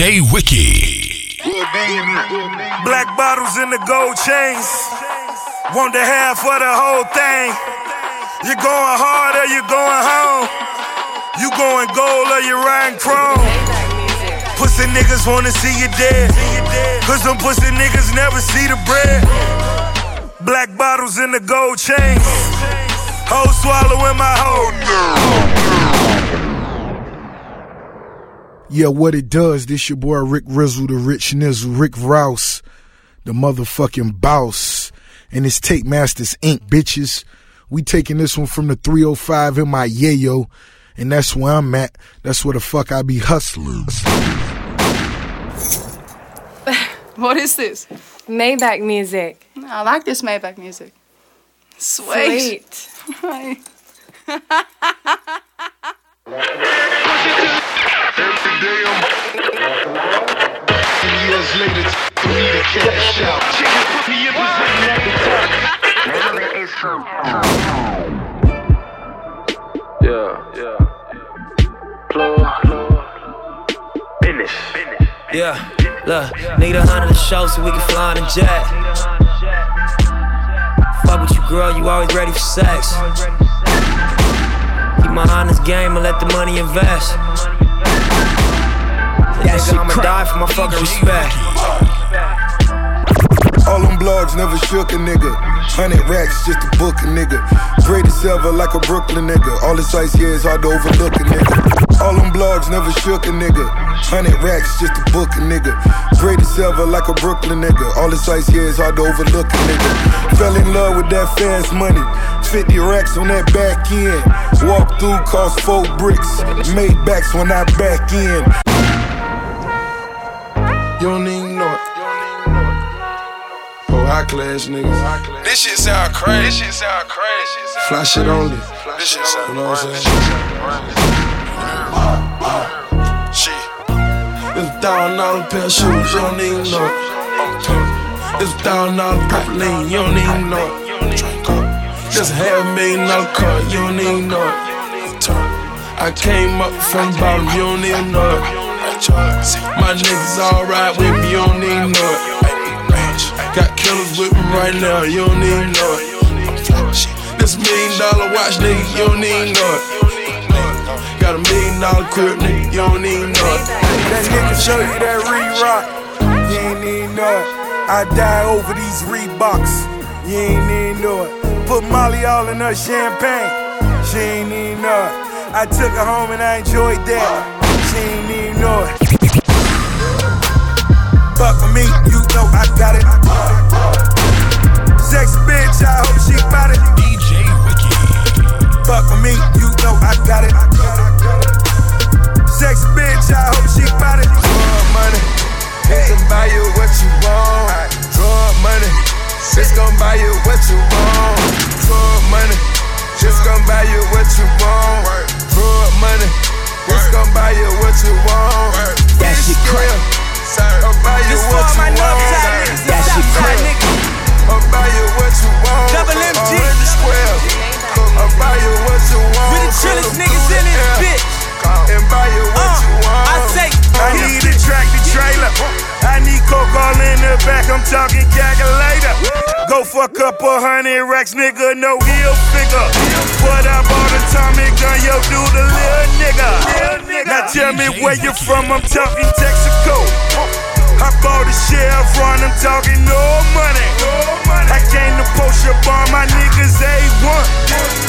DJ Wiki. Black bottles in the gold chains. Want the half for the whole thing. You going hard or you going home? You going gold or you riding chrome? Pussy niggas wanna see you dead. Cause them pussy niggas never see the bread. Black bottles in the gold chains. Hoe swallowing my hoe. Yeah, what it does, this your boy Rick Rizzle, the Rich Nizzle, Rick Rouse, the motherfucking boss, and it's Tape Masters Inc., bitches. We taking this one from the 305 in my yayo, and that's where I'm at. That's where the fuck I be hustling. What is this? Maybach music. I like this Maybach music. Sweet. Sweet. Years later, for me to cash out. Chicken put me in position at the top. Yeah, yeah. Plug, plug. Finish. Yeah, look, need a hundred to show so we can fly on a jet. Fuck with you, girl, you always ready for sex. Keep my honest game and let the money invest. That nigga, I'ma die for my fucking respect. All them blogs never shook a nigga. Hundred racks just to book a nigga. Greatest ever like a Brooklyn nigga. All this ice here is hard to overlook a nigga. All them blogs never shook a nigga. Hundred racks just to book a nigga. Greatest ever like a Brooklyn nigga. All this ice here is hard to overlook a nigga. Fell in love with that fast money. 50 racks on that back end. Walk through cost four bricks. Made backs when I back in. Class niggas. This shit sound crazy. This shit sound crazy. Fly shit only. This shit sound You know what I'm crazy. Shit. It's thousand dollar pair of shoes, you don't even know it. It's thousand dollar purple you don't even know. Just half million dollar car, you don't even know. I came up from bottom, you don't even know. My niggas alright with me, you don't even know. Got killers with me right now, you don't even know it. This million dollar watch, nigga, you don't even know it. Got a million dollar crib, nigga, you don't even know it. That nigga show you that re-rock, you ain't even know it. I die over these Reeboks, you ain't even know it. Put Molly all in her champagne, she ain't even know it. I took her home and I enjoyed that, she ain't even know it. Fuck with me, you know I got it. Sex bitch, I hope she bout it. DJ Wiki. Fuck with me, you know I got it. Sex bitch, I hope she bout it. Drug money, it can buy you what you want. Drug money, it's gon' buy you what you want. Drug money, just gon' buy you what you want. Drug money, it's gon' buy you what you want. That shit crack. I'll buy you what you want. That shit crack. I'll buy you what you want. Double MG. Square. I'll buy you what you want. We the chillest niggas in this bitch. And buy you what Uh, you want. I say, I need a tractor trailer. I need coke all in the back. I'm talking calculator. Go for a couple hundred racks, nigga. No heel figure. But I bought a Tommy gun, yo, do the little nigga. Now tell me where you from. I'm talking Texaco. I bought a Chevron. I'm talking no money. I came to post your bar. My niggas A1.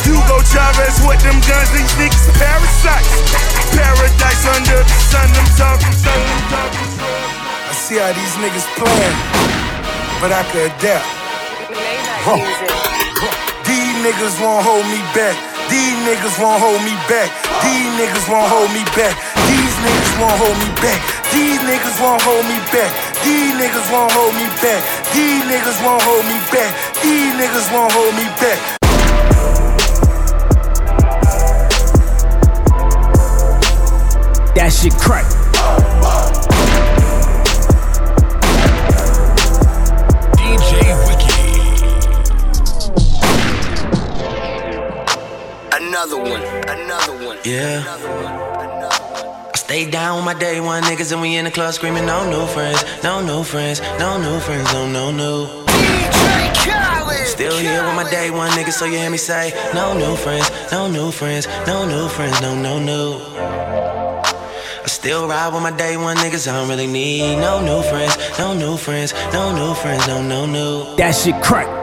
Hugo Chavez with them guns. These niggas parasites. Paradise under the sun. I'm talking, talking, talking. See how these niggas playing, but I could adapt. Music. These niggas won't hold me back. These niggas won't hold me back. These niggas won't hold me back. These niggas won't hold me back. These niggas won't hold me back. These niggas won't hold me back. These niggas won't hold me back. These niggas won't hold me back. that shit crack. Another one, another one. Yeah. Another one, another one. stay down with my day one niggas and we in the club screaming no new friends, no new friends, no new friends, no no new. Khaled, Still here with my day one niggas, so you hear me say no new friends, no new friends, no new friends, no no new. I still ride with my day one niggas, I don't really need no new friends, no new friends, no new friends, no no new. That shit crack.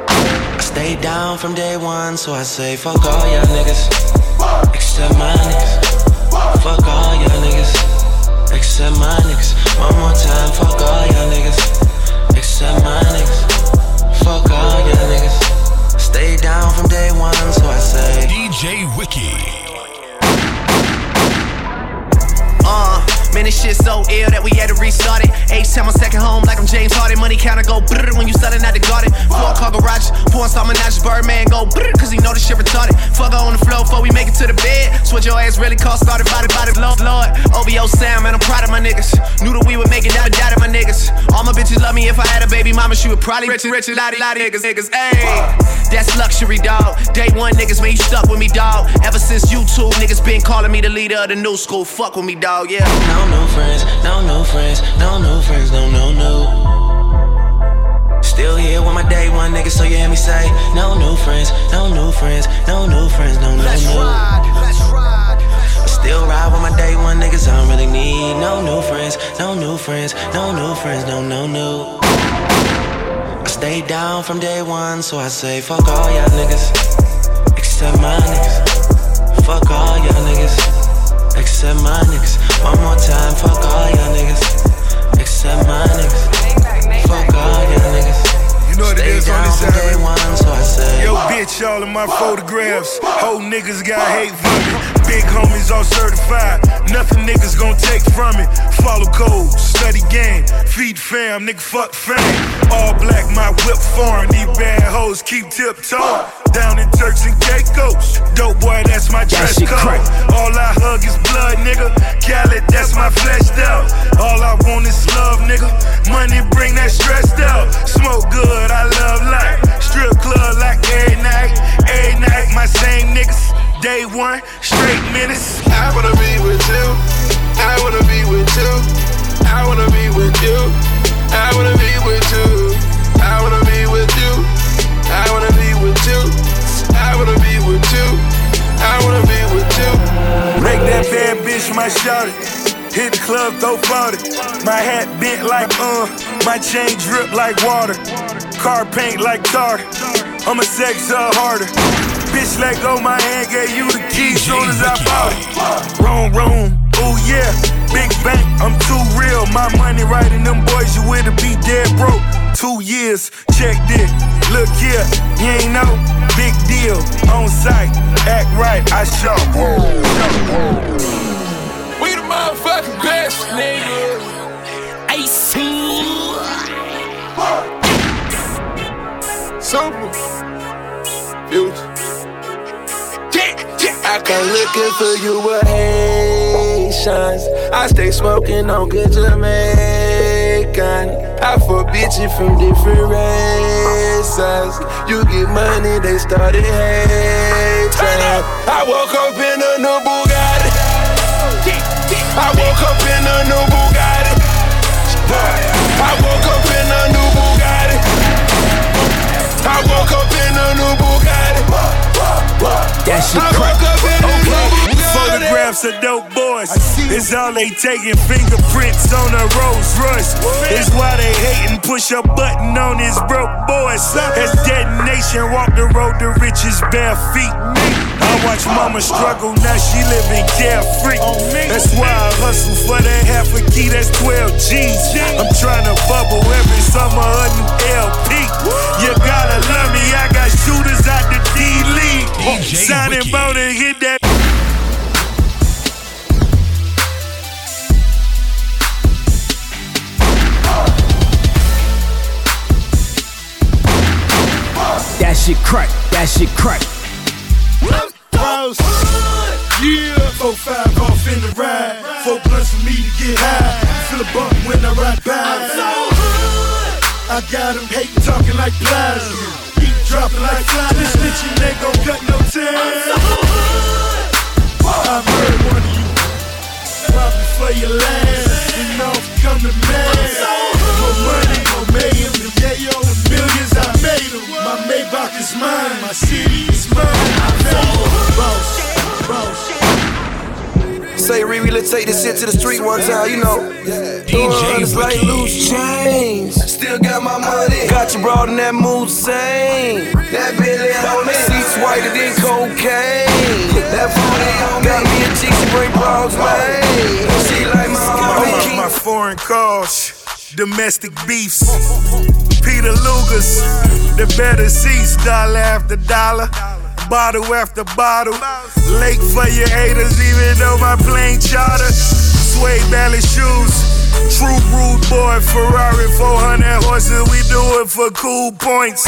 Down from day one, so I say fuck all y'all niggas, except my niggas. Fuck all y'all niggas, except my niggas. One more time, fuck all y'all niggas, except my niggas. Fuck all y'all niggas. Stay down from day one, so I say DJ Wiki. Man, this shit so ill that we had to restart it. H time on second home, like I'm James Harden. Money counter go brrr when you selling out the garden. Four car garage, pouring some menages, Birdman go brrr, cause he know this shit retarded. Fuck on the floor before we make it to the bed. Switch your ass really cost started body, body, Lord, Lord. OVO Sam, man, I'm proud of my niggas. Knew that we would make it, doubted, doubted my niggas. All my bitches love me if I had a baby mama, she would probably rich, rich, lottie, lottie, niggas, niggas, ayy. That's luxury, dog. Day one niggas, man, you stuck with me, dog. Ever since YouTube, niggas been calling me the leader of the new school. Fuck with me, dog, yeah. no new friends, no new friends, no new friends, no no new. Still here with my day one niggas, so you hear me say no new friends, no new friends, no new friends, no no Let's new. ride, let's ride. Still ride with my day one niggas, I don't really need no new friends, no new friends, no new friends, no no new. I stayed down from day one, so I say fuck all y'all niggas, except my niggas. Fuck all y'all niggas, except my niggas. One more time, fuck all y'all niggas, except my niggas. Fuck all y'all niggas. You know what it is on this side. one, so I say. Yo, bitch, all in my photographs. Whole niggas got hate for me. Big homies all certified. Nothing niggas gon' take from it. Follow code, study game, feed fam, nigga fuck fame. All black, my whip foreign. These bad hoes keep tiptoe. Down in Turks and Caicos. Dope boy, that's my dress shit code. All I hug is blood, nigga. Khaled, that's my fleshed out. All I want is love, nigga. Money bring that stress out. Smoke good, I love life. Strip club like every night. Every night, my same niggas. Day one, straight minutes. I wanna be with you. I wanna be with you. I wanna be with you. I wanna be with you. I wanna be with you. I wanna be with you. I wanna be with you. I wanna be with you. Make that bad bitch my shawty. Hit the club, throw 40. My hat bent like uh, my chain drip like water. Car paint like tar. I'ma sex her harder. Bitch, let go my hand, gave you the key soon as I bought it. Room, room, ooh yeah. Big bank, I'm too real. My money right in them boys, you with to be dead broke. Two years, check this. Look here, you ain't know. Big deal, on site, act right, I shop. We the motherfucking best, nigga. Super. Future. I come looking for you with Haitians. I stay smoking on good Jamaican. I fuck bitches from different races. You get money, they started hating. I woke up in a new Bugatti. I woke up in a new Bugatti. I woke up in a new Bugatti. I woke up in a new Bugatti. That shit crack. woke up in a new Bugatti. Photographs of dope boys. It's all they taking fingerprints on a Rolls Royce. It's why they hating. Push a button on his broke boys. As detonation, walk the road to riches bare feet. I watch mama struggle, now she living carefree. That's why I hustle for that half a key, that's 12 G's. I'm trying to bubble every summer a new LP. You gotta love me, I got shooters out the. DJ Signing Wiki. bout and hit that. That shit crack. That shit crack. House. Yeah, four five off in the ride. Four blunts for me to get high. Feel a bump when I ride by. I'm so hood. I got them hating, talking like plies. Beat dropping like flies. This snitching ain't gon' cut no time. I'm heard one of you. Probably for your last, and off come the man. More money, more millions, and yayo, and millions I made 'em. My Maybach is mine, my city is mine. I made 'em. Boss, boss. Say Riri, let's take this shit to the street one time, you know. DJ It's like loose change. Still got my money. Got you broad in that mood same. That Billy on me. Seats whiter than cocaine. That 40 on me. Got me a chick, she bring balls, man. She like my My, homie. my foreign calls, domestic beefs. Peter Lugers, the better seats, dollar after dollar, bottle after bottle. Late for your haters, even though my plane charter. Suede ballet shoes, true rude boy, Ferrari 400 horses. We do it for cool points.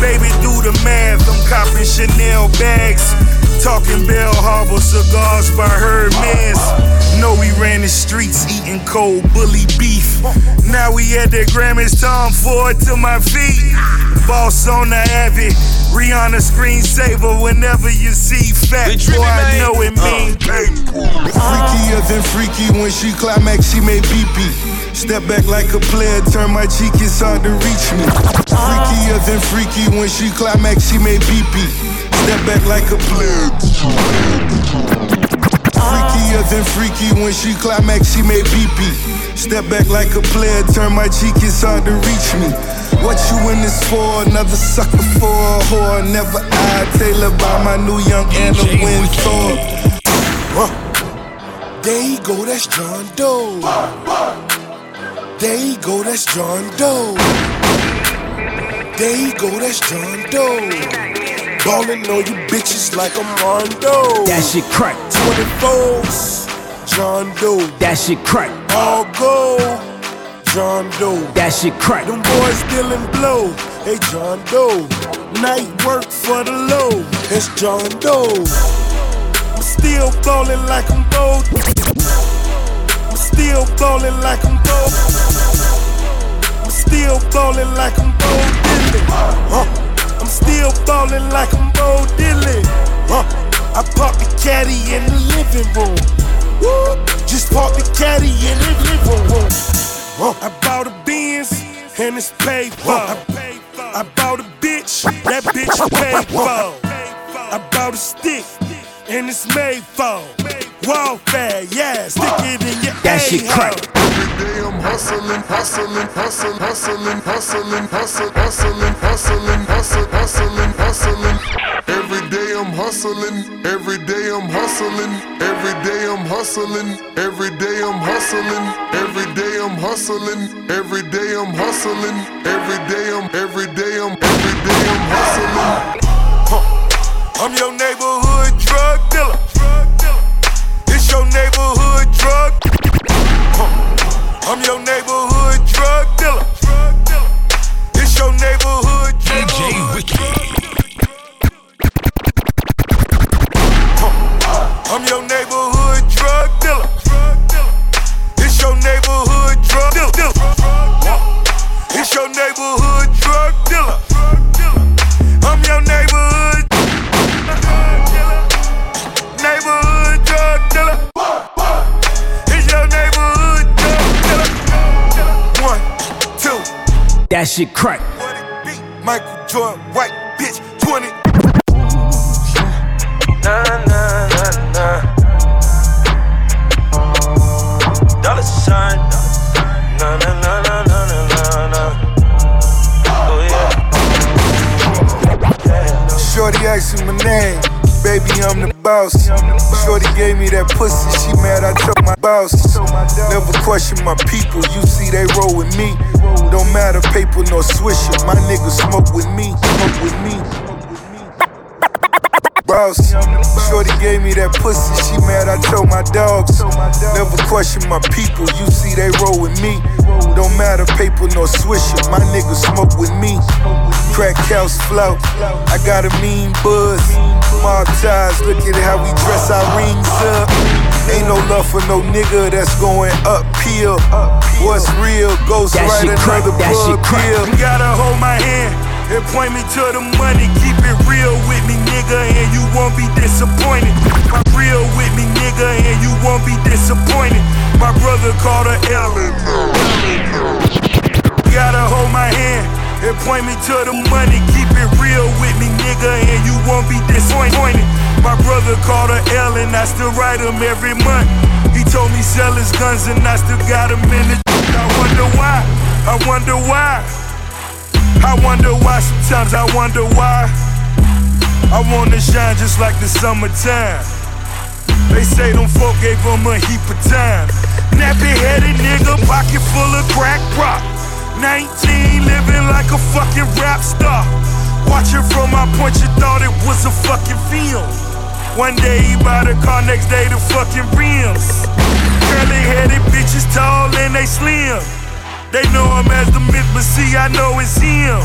Baby, do the math. I'm copping Chanel bags. Talking Bal Harbour cigars by Hermes. Know we ran the streets eating cold bully beef. Now we at the Grammys, Tom Ford to my feet. Boss on the Abbey, Rihanna screensaver whenever you see fat boy, I know it mean Freakier than freaky when she climax, she made pee pee. Step back like a player, turn my cheek, it's hard to reach me. Freakier than freaky when she climax, she made pee pee. Step back like a player. Freakier than freaky when she climax, she made pee pee. Step back like a player, turn my cheek, it's hard to reach me. What you in this for? Another sucker for a whore. Never I Taylor by my new young Anna Wintour. Huh. There you go, that's John Doe. There you go, that's John Doe. There you go, that's John Doe. Ballin' on you bitches like I'm Rondo. That shit crack. 24s, John Doe. That shit crack. All go, John Doe. That shit crack. Them boys dealing blow, hey John Doe. Night work for the low, it's John Doe. I'm still ballin' like I'm bold. I'm still ballin' like I'm bold. I'm still ballin' like I'm bold Dylan. Still ballin' like I'm bold Dylan. I parked the caddy in the living room. Woo. Just parked the caddy in the living room. I bought a Benz and it's paid for. I, I bought a bitch, that bitch paid for. I bought a stick and it's made for. Warfare, yeah, stick it in your That shit A-hole. crack. Every day I'm hustling, hustling, hustling, hustling, hustling, hustling, hustling, hustling, hustling, hustling, hustling. Every day I'm hustling, every day I'm hustling, every day I'm hustling, every day I'm hustling, every day I'm hustling, every day I'm hustling, every day I'm, every day I'm, every day I'm hustling. I'm your neighborhood drug dealer. It's your neighborhood drug. I'm your neighborhood drug dealer. It's your neighborhood DJ Wiki. I'm your neighborhood drug dealer. It's your neighborhood drug dealer. It's your neighborhood drug dealer. I'm your neighborhood That shit crack. What it be? Michael Jordan, white bitch, 20. Nah, nah, nah, nah. Dollar sign. Nah, nah, nah, nah, nah, nah, nah, nah. Oh, yeah. Shorty asked me my name. Baby, I'm the boss. Shorty gave me that pussy. She mad I took my boss. Never question my people. You see, they roll with me. Don't matter paper nor swisher. My niggas smoke with me. Smoke with me. Boss. Shorty gave me that pussy. She mad I told my dogs. Never question my people. You see, they roll with me. Don't matter paper nor swisher. My niggas smoke with me. Crack house flow. I got a mean buzz. Mob ties, look at how we dress our rings up. Ain't no love for no nigga that's going uphill. What's real? Ghost That right shit crack, another that shit bug crack. pill. Gotta hold my hand and point me to the money. Keep it real with me, nigga, and you won't be disappointed. My real with me, nigga, and you won't be disappointed. My brother called her Ellen. Gotta hold my hand and point me to the money. Keep it real with me, nigga, and you won't be disappointed. My brother called her Ellen, I still write him every month. He told me sell his guns and I still got him in the. I wonder why. I wonder why. I wonder why. Sometimes I wonder why. I wanna shine just like the summertime. They say them folk gave them a heap of time. Nappy headed nigga, pocket full of crack rock. 19, living like a fucking rap star. Watching from my point, you thought it was a fucking film. One day he bought a car, next day the fucking rims. Curly headed bitches tall and they slim. They know him as the myth, but see, I know it's him.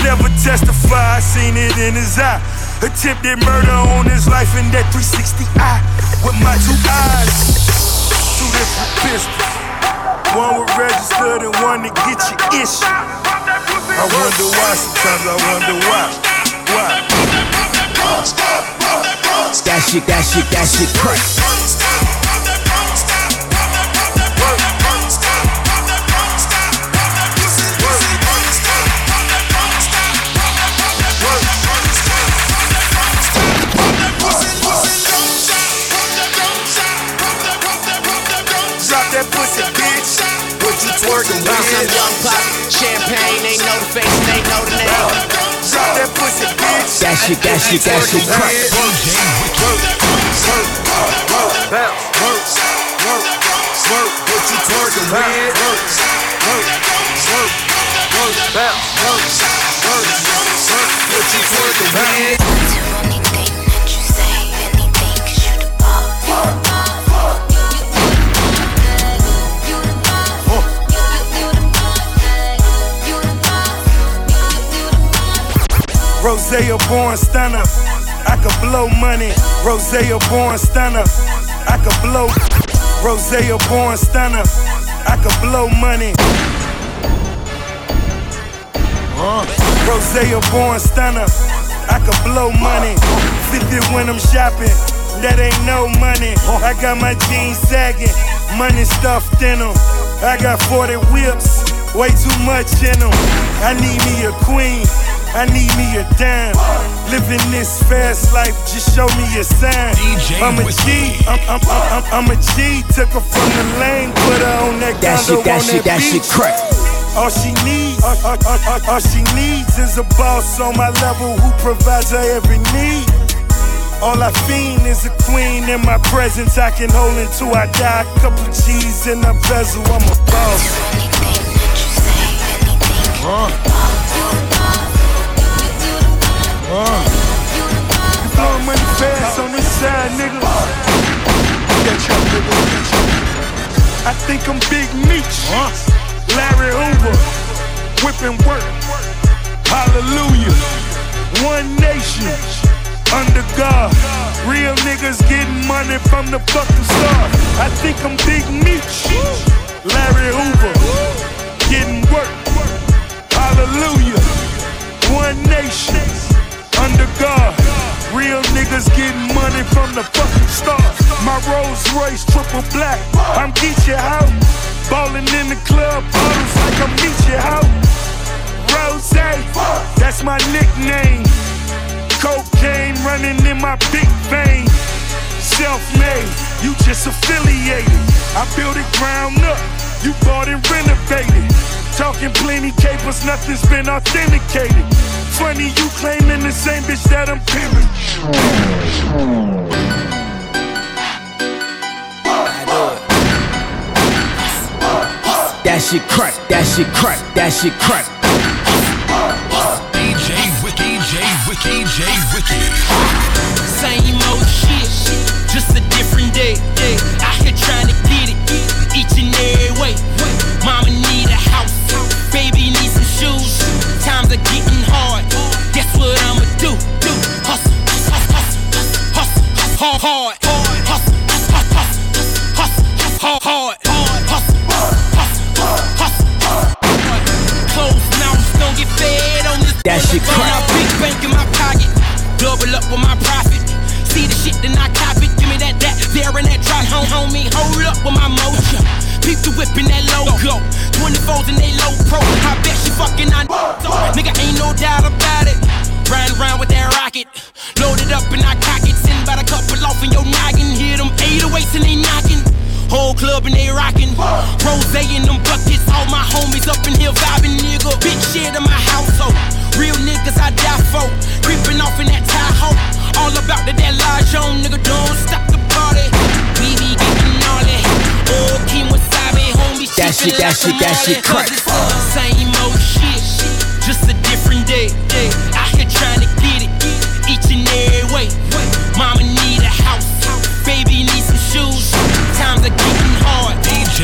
Never testify, I seen it in his eye. Attempted murder on his life in that 360 eye with my two eyes. Two different pistols. One was registered and one to get you issue. I wonder why, sometimes I wonder why. Why? That shit, that shit, that shit crack. What you twerking Bounce some young pop, champagne, they know the face, they know the name. Drop that pussy, bitch. That shit, that shit, that shit crack. Bounce, work, work, work. What you twerking with? Work, work, work, work. Bounce, work, work, work. What you twerking with? Rosea born stunner. I could blow money. Rosea born stunner. I could blow. Rosea born stunner. I could blow money. Rosea born stunner. I could blow money. 50 when I'm shopping. That ain't no money. I got my jeans sagging. Money stuffed in them. I got 40 whips. Way too much in them. I need me a queen. I need me a dime. Living this fast life, just show me a sign. DJ I'm a Whiskey. G. I'm, I'm, I'm, I'm, I'm a G. Took her from the lane, put her on that That condo shit, that on shit, that beach. shit crack. All she needs, all, all, all, all, all she needs is a boss on my level who provides her every need. All I fiend is a queen in my presence. I can hold until I die. A Couple G's in a bezel, I'm a boss. Uh. Uh. You money fast on this side, nigga. Catch up, nigga. Catch up. I think I'm Big Meech. Larry Hoover. Whipping work. Hallelujah. One nation. Under God. Real niggas getting money from the fucking start. I think I'm Big Meech. Larry Hoover. Getting work. Hallelujah. One nation. Under God. Real niggas getting money from the fucking start. My Rolls Royce triple black. I'm Geechee out. Ballin' in the club, bottles like I'm Geechee out. Rose, that's my nickname. Cocaine running in my big vein. Self-made, you just affiliated. I built it ground up, you bought and renovated. Talking plenty capers, nothing's been authenticated. Funny you claiming the same bitch that I'm pimping. That shit crack, that shit crack, that shit crack. DJ Wiki, J Wiki, J Wiki. Same old shit, just a different day. Out here trying to get it each and every way. Mama need a house, baby need some shoes. Times are getting hard. Guess what I'ma do? Do hustle, hustle, hustle, hustle, hard, hard, hustle, hustle, hustle, hard, That shit. Now big bank in my pocket, double up with my profit. See the shit, then I cop it. Give me that, that, there and that drop. Home, homie, hold up with my mojo. Peep the whip in that logo. 24s and they low pro. I bet she fucking on so, Nigga, ain't no doubt about it. Riding around with that rocket. Loaded up and I cock it. Send about a couple off in your noggin. Hear them 808s and they knocking. Whole club and they rockin'. Rose in them buckets. All my homies up in here vibing, nigga. Big shit in my household. Real niggas I die for. Creeping off in that Tahoe. All about that large on, nigga. Don't stop the party. We be getting. Oh, Kim Wasabi, homie. That shit, that shit, that shit crack. Cause it's all the same old shit. Just a different day. day. Trying to get it. Each and every way. Mama need a house. Baby need some shoes. Times are getting hard.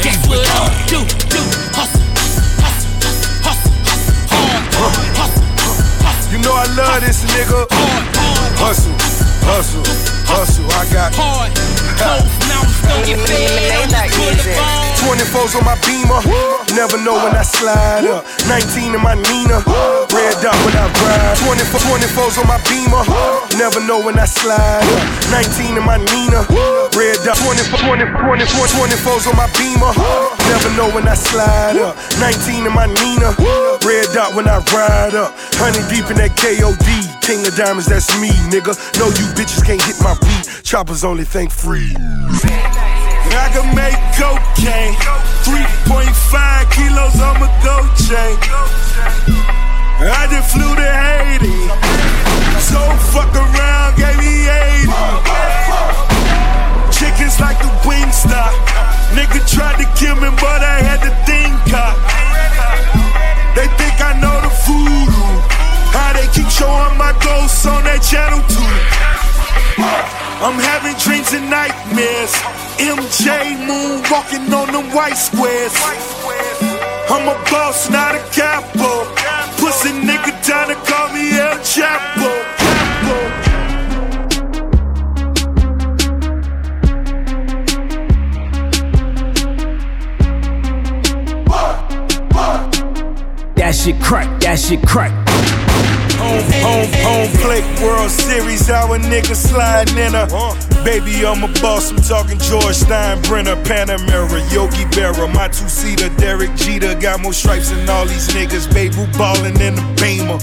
Guess what I'ma do? Do hustle, hustle, hustle, hustle, hard. Hustle, hustle, You know I love this nigga. Hustle, hustle, hustle. I got hard. Close mouths don't get fed. I'm just full of bone. 24s on my beamer. Never know when I slide up. 19 in my Nina. Red dot when I ride. 24, 24s on my beamer. Never know when I slide up. 19 in my Nina. Red dot 24, 20, 20, 24s on my beamer. Never know when I slide up. 19 in my Nina. Red dot when I ride up. Honey deep in that KOD. King of diamonds, that's me, nigga. No, you bitches can't hit my Choppers only think free. I can make cocaine. 3.5 kilos on my gold chain. I just flew to Haiti. So fuck around, gave me 80. Chickens like the Wingstop. Nigga tried to kill me, but I had the thing caught. They think I know the voodoo. How they keep showing my ghosts on that channel too. I'm having dreams and nightmares. MJ Moon walking on them white squares. I'm a boss, not a capo. Pussy nigga trying to call me El. Chapo. That shit crack, that shit crack. Home, home, home plate World Series, our nigga sliding in a. Baby, I'm a boss, I'm talking George Steinbrenner, Panamera, Yogi Berra, my two seater, Derek Jeter. Got more stripes than all these niggas. Baby ballin' in the beamer.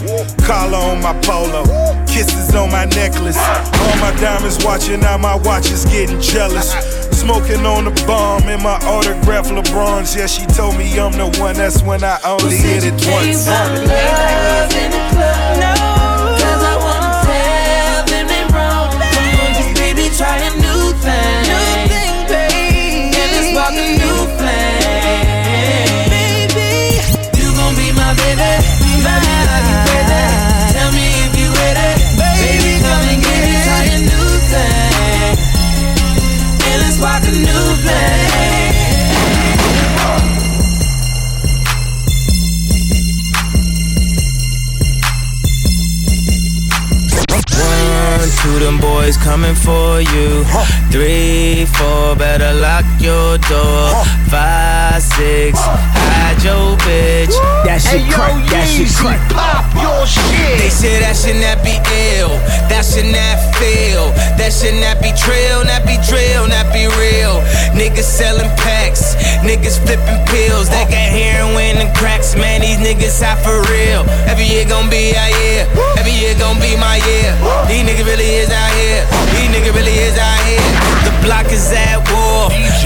Collar on my polo, kisses on my necklace. All my diamonds watching, now my watch is getting jealous. Smoking on the bomb in my autograph LeBron's. Yeah, she told me I'm the one, that's when I only hit it once. Two, them boys coming for you. Three, four, better lock your door. Five, six, hide your bitch. That shit crack, that shit crack. Pop your shit. They say that should not be ill. That should not feel. That should not be trill, not be drill, not be real. Niggas selling packs. Niggas flipping pills. They got heroin and cracks. Man, these niggas hot for real. Every year gon' be our year. Every year gon' be my year. These niggas really is out here. These niggas really is out here. The block is at war.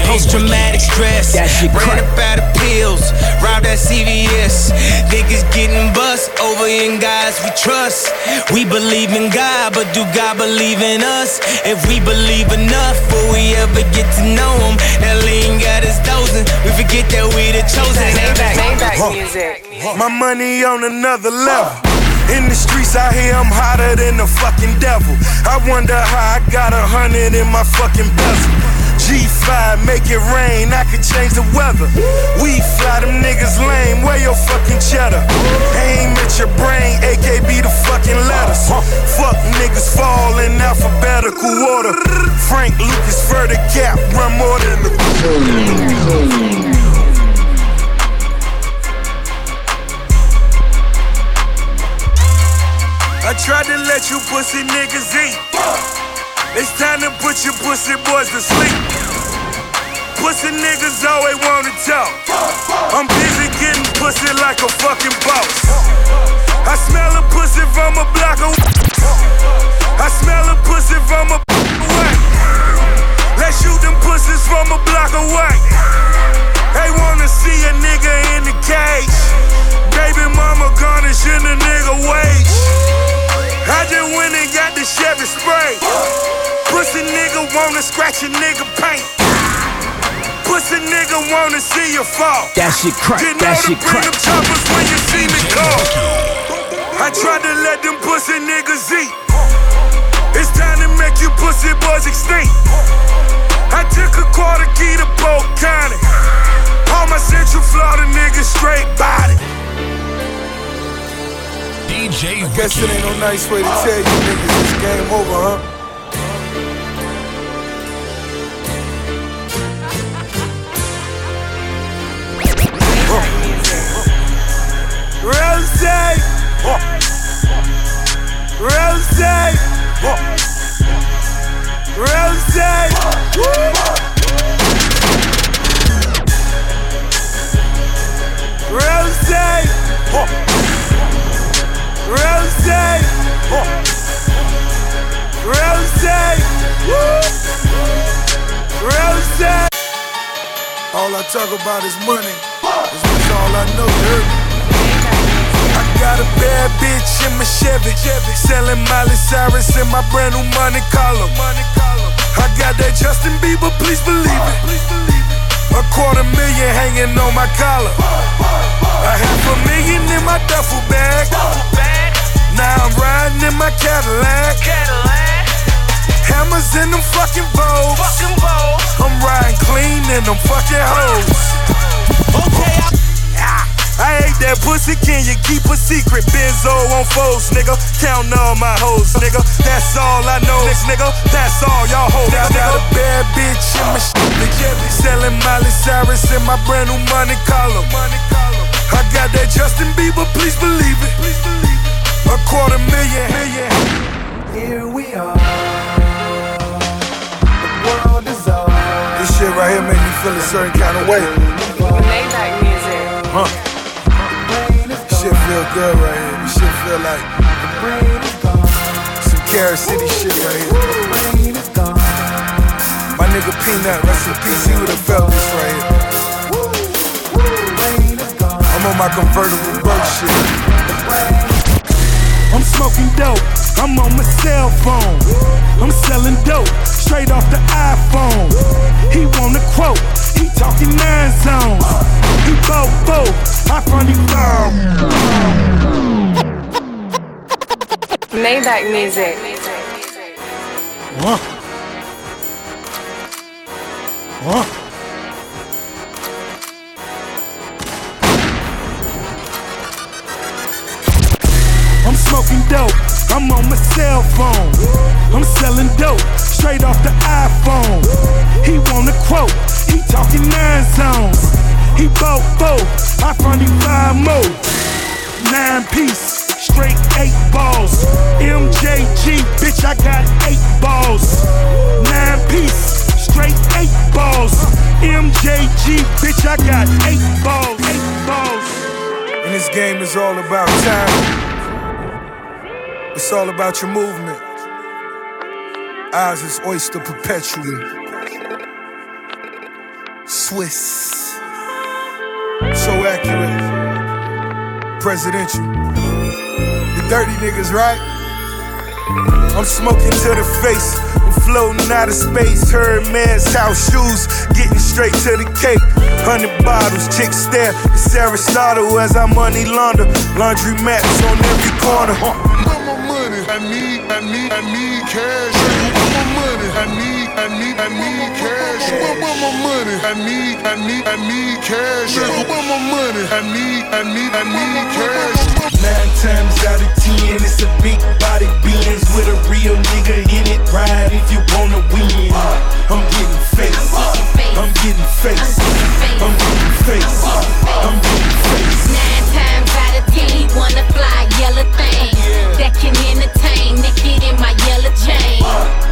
Post traumatic stress. That shit Ran crack. up out of pills. Robbed at CVS. Niggas getting bust over in guys we trust. We believe in God, but do God believe in us? If we believe enough, will we ever get to know him? That lean got us dozing. We forget that we the chosen. Maybach, Maybach Huh. music. My money on another level. In the streets out here, I'm hotter than the fucking devil. I wonder how I got a hundred in my fucking bezel. G5, make it rain, I could change the weather. We fly them niggas lame, where your fucking cheddar? Aim at your brain, AKB the fucking letters. Fuck niggas fall in alphabetical order. Frank Lucas for the cap, run more than the. I tried to let you pussy niggas eat. It's time to put your pussy boys to sleep. Pussy niggas always wanna talk. I'm busy getting pussy like a fucking boss. I smell a pussy from a block away. I smell a pussy from a block away. Let's shoot them pussies from a block away. They wanna see a nigga in the cage. Baby mama garnishing a nigga wage. I just went and got the Chevy spray. Pussy nigga wanna scratch a nigga paint. Pussy nigga wanna see you fall. That shit crack, You know that to shit bring crack. them choppers when you see me call. I tried to let them pussy niggas eat. It's time to make you pussy boys extinct. I took a quarter key to Polk County. All my Central Florida niggas straight body. DJ I guess it ain't no nice way to tell you niggas it's game over, huh? Rose, Rose, Rose, Rose, Rose, Rose. All I talk about is money. That's all I know, got a bad bitch in my Chevy. Selling Miley Cyrus in my brand new money collar. I got that Justin Bieber, please believe it. Please believe it. A quarter million hanging on my collar. A half a million in my duffel bag. Now I'm riding in my Cadillac. Cadillac. Hammers in them fucking Vogues. I'm riding clean in them fucking hoes. Okay, I hate that pussy, can you keep a secret? Benzo on foes, nigga. Counting all my hoes, nigga. That's all I know, nigga. That's all y'all hoes, Got nigga. a bad bitch in my Chevy selling Miley Cyrus in my brand new money collar. I got that Justin Bieber, please believe it. A quarter million. Here we are. The world is ours. This shit right here make me feel a certain kind of way. Maybach music. Huh. Feel good right here. This shit feel like some Carol City shit right here. My nigga Peanut, rest in peace, he would've felt this right here. I'm on my convertible boat shit. Smoking dope, I'm on my cell phone. I'm selling dope, straight off the iPhone. He want a quote, he talking nine zones. He both both, I front him Maybach music. Huh? Huh? I'm on my cell phone. I'm selling dope, straight off the iPhone. He want a quote, he talking nine zones. He bought four, I front him five more. Nine piece, straight eight balls. MJG, bitch, I got eight balls. Nine piece, straight eight balls. MJG, bitch, I got eight balls. Eight balls. And this game is all about time. It's all about your movement. Ours is oyster perpetual. Swiss. So accurate. Presidential. The dirty niggas, right? I'm smoking to the face. I'm floating out of space. Hermes house shoes. Getting straight to the cake. Hundred bottles, chicks stare. It's Aristotle as I money launder. Laundry mats on every corner. I need, I need, I need cash. Want my money. I need, I need, I need cash. Want want my money. I need, I need, I need cash. Want my money. I need, I need, I need cash. Nine times out of ten, it's a big body Benz with a real nigga in it. Ride if you wanna win. Uh, I'm getting face. I'm getting face. I'm getting face. I'm getting face. Nine times wanna fly yellow thing that can entertain. They in my yellow chain.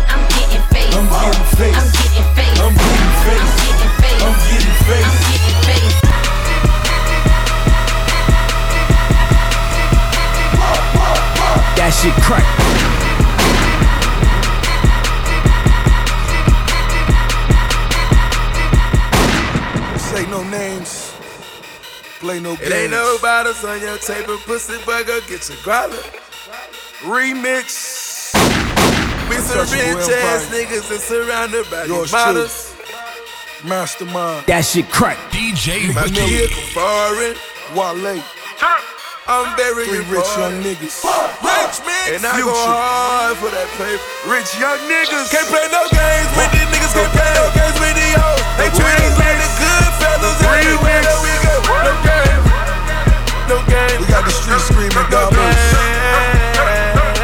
I'm getting face. I'm getting face. I'm getting face. I'm getting face. I'm getting face. I'm getting face. That shit crack. Say no names. Play no games. It ain't no bottles on your table, pussy boy, get your growler. Remix. We some Untouchable rich ass niggas and surrounded by Yours these models. truly. Mastermind. That shit crack. DJ My Wiki. vehicle foreign. Wale. I'm very Three rich young niggas. Rich man. And I go Future. hard for that paper. Rich young niggas. Can't play no games with these niggas. Can't play no games with these hoes. They treat us like the good fellas everywhere that we go. No games. No games. We got the street screaming, God bless.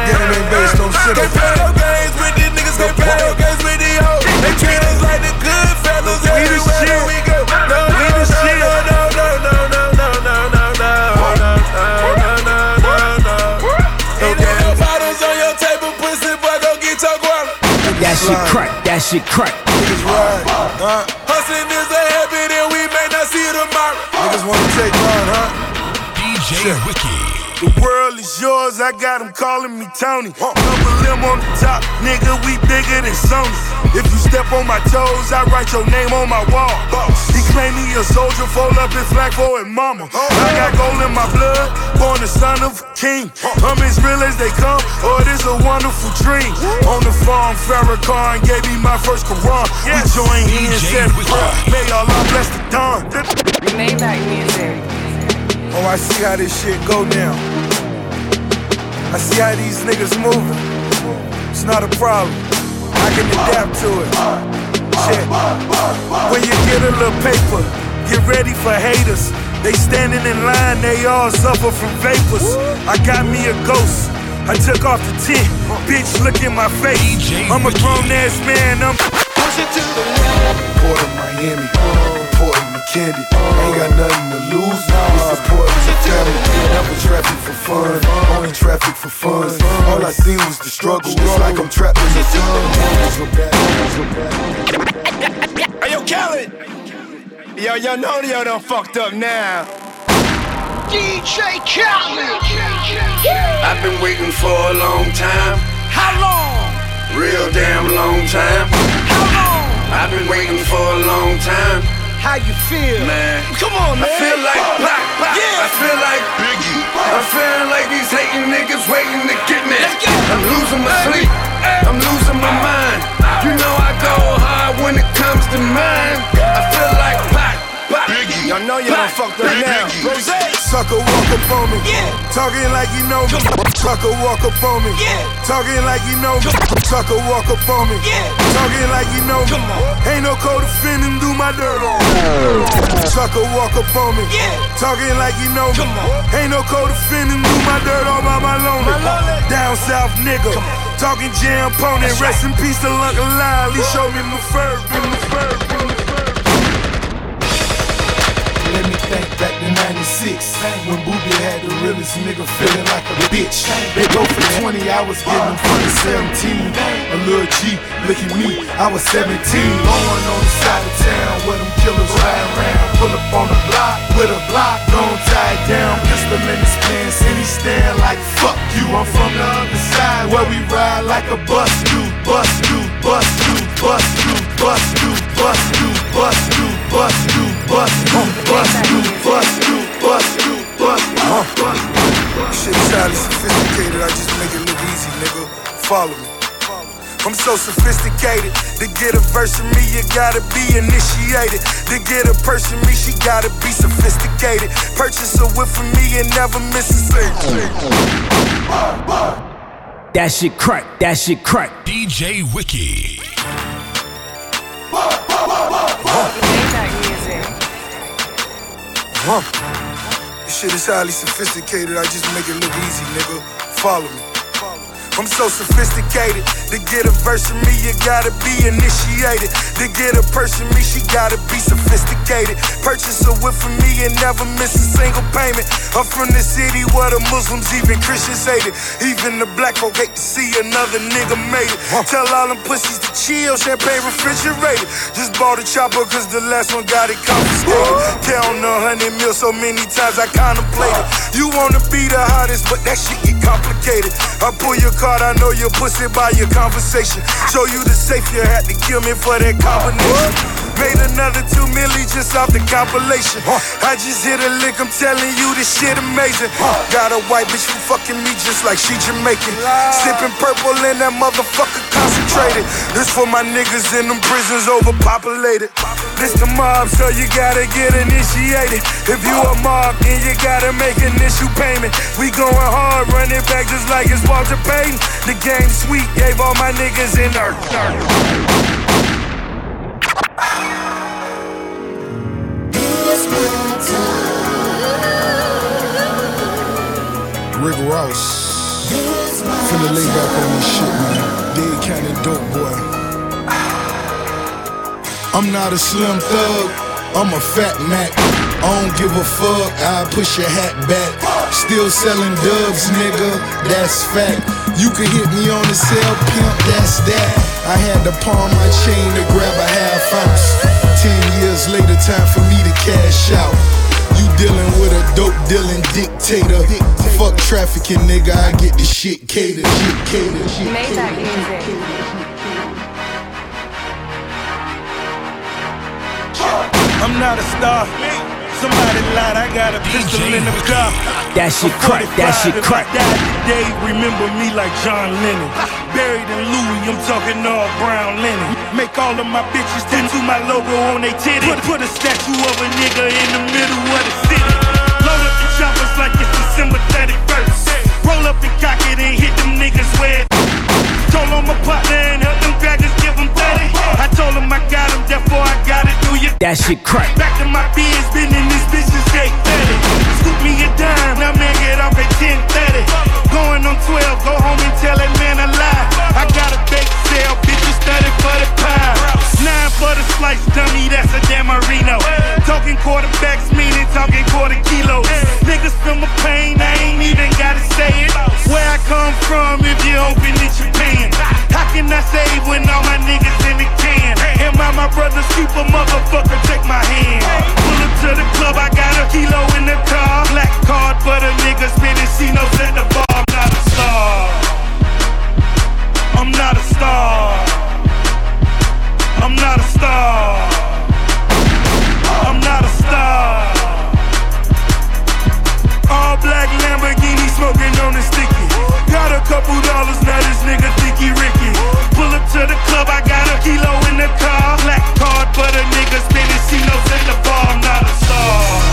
Game ain't based on Can't play no games with these niggas. Can't play no games with these hoes. They treat us like the good fellas We the everywhere that shit. we go. No, We no, the no, shit. no, no, no, no, no, no, no, no, no, no, no, no, no, no. Ain't no bottles on your table, pussy boy, go get your guala. That shit crack. That shit crack. Niggas ride. Huh? Wanna take mine, huh? DJ Wiki. The world is yours, I got 'em calling me Tony. Double limb on the top, nigga, we bigger than Sony. If you step on my toes, I write your name on my wall. He claim he a soldier, fold up his flag for his mama. I got gold in my blood, born the son of a king. I'm as real as they come, oh, this a wonderful dream. On the farm, Farrakhan gave me my first Quran. We joined hands, and said a Wiki. prayer. May Allah bless the dawn. Maybach music. Oh, I see how this shit go down. I see how these niggas moving. It's not a problem. I can adapt to it. Shit. When you get a little paper, get ready for haters. They standing in line, they all suffer from vapors. I got me a ghost. I took off the tent. Bitch, look in my face. I'm a grown ass man. I'm Port of Miami, Port of McKinney. Ain't got nothing to lose. This is Port of the family. Never traffic for fun, only traffic for fun. All I seen was the struggle. It's like I'm trapped in the sun. Hey, yo, Khaled! Yo, yo, know yo done fucked up now. DJ Khaled! I've been waiting for a long time, How long? real damn long time. How long? I've been waiting for a long time, How you feel? man. Come on, man. I feel like Pac, Pac. Yeah. I feel like Biggie. I'm feeling like these hating niggas waiting to get me. Let's. I'm losing my sleep. I'm losing my mind. You know I go hard when it comes to mine. I feel like Pac, Pac. Biggie. Y'all know you done fucked up now. Rose. Sucker walk up on me. Yeah. Talking like you know me. Sucker walk up on me. Yeah. Talking like you know me. Sucker walk up on me. Yeah. Talking like you know me. Ain't no code defending, do my dirt. Sucker walk up on me. Yeah. Talking like you know me. Ain't no code defending, do my dirt all by my lonely. Down south nigga. Talking jam pony. Rest in peace to Uncle Lyle. He showed me my fur. My fur. 96 When Booby had the realest nigga feeling like a bitch. They go for 20 hours getting them the 17 A little G, look at me, I was 17 Going on the side of town where them killers ride around. Pull up on the block with a block, gon' tie down. Pistol in his pants and he stand like fuck you I'm from the other side where we ride like a bus do, bus do, bus do, bus do, bus do, bus do, bus do, bus do, bus do, bus do, bus do, bus do. Shit is highly sophisticated, I just make it look easy, nigga. Follow me. I'm so sophisticated. To get a verse from me, you gotta be initiated. To get a person me, she gotta be sophisticated. Purchase a whip from me and never miss a thing. That shit crack. That shit crack. DJ Wiki. Maybach music. Huh. This shit is highly sophisticated, I just make it look easy, nigga. Follow me. I'm so sophisticated. To get a verse from me, you gotta be initiated. To get a person me, she gotta be sophisticated. Purchase a whip from me and never miss a single payment. I'm from the city where the Muslims, even Christians hate it. Even the black folk hate to see another nigga made it. Tell all them pussies to chill, champagne refrigerated. Just bought a chopper cause the last one got it confiscated. Count a hundred mil so many times I contemplated. You wanna be the hottest, but that shit get complicated. I pull your card, I know your pussy by your conversation. Show you the safe, you had to kill me for that combination. Made another two milli just off the compilation. I just hit a lick, I'm telling you this shit amazing. Got a white bitch who fucking me just like she Jamaican. Sipping purple in that motherfucker concentrated. This for my niggas in them prisons overpopulated. This the mob, so you gotta get initiated. If you a mob, then you gotta make an issue payment. We going hard, run it back just like it's Walter Payton. The game sweet, gave all my niggas in earth. Rick Ross. Finna lay back on this shit, man. Dade County dope boy. I'm not a slim thug, I'm a fat Mac. I don't give a fuck, I push your hat back. Still selling dubs, nigga, that's fact. You can hit me on the cell, pimp, that's that. I had to pawn my chain to grab a half ounce. Ten years later, time for me to cash out. You dealing with a dope dealing dictator. Fuck trafficking, nigga. I get the shit catered. Shit catered. Shit catered. music. I'm not a star. Somebody lied, I got a pistol in the car. That shit crack, that shit crack. I die today, remember me like John Lennon. Buried in Louis, I'm talking all brown linen. Make all of my bitches tattoo my logo on they titty. Put, put a statue of a nigga in the middle of the city. Load up the choppers like it's December 31st. Roll up and cock it and hit them niggas where it Told on my partner and help them crackers give them 30. I told him I got him, therefore I gotta do you. That shit crack. Back to my biz, been in this bitch since 830. Scoop me a dime, now man get off at 1030. Going on 12, go home and tell that man a lie. I got a bake sale, bitches study for the pie. Nine for the slice, dummy, that's a damn Marino. Talking quarterbacks, meaning talking quarter kilos. Niggas feel my pain, I ain't even gotta say it. Where I come from, if you open it, you paying. How can I save when all my niggas in the can? Am I my brother's keeper, motherfucker? Take my hand. Pull up to the club, I got a kilo in the car. Black card for the niggas, Mendocinos at the bar. I'm not a star. I'm not a star. I'm not a star. I'm not a star. All black Lamborghini smoking on the sticky. Got a couple dollars, now this nigga think he Ricky. Pull up to the club, I got a kilo in the car. Black card for the niggas, Mendocinos at the bar. I'm not a star.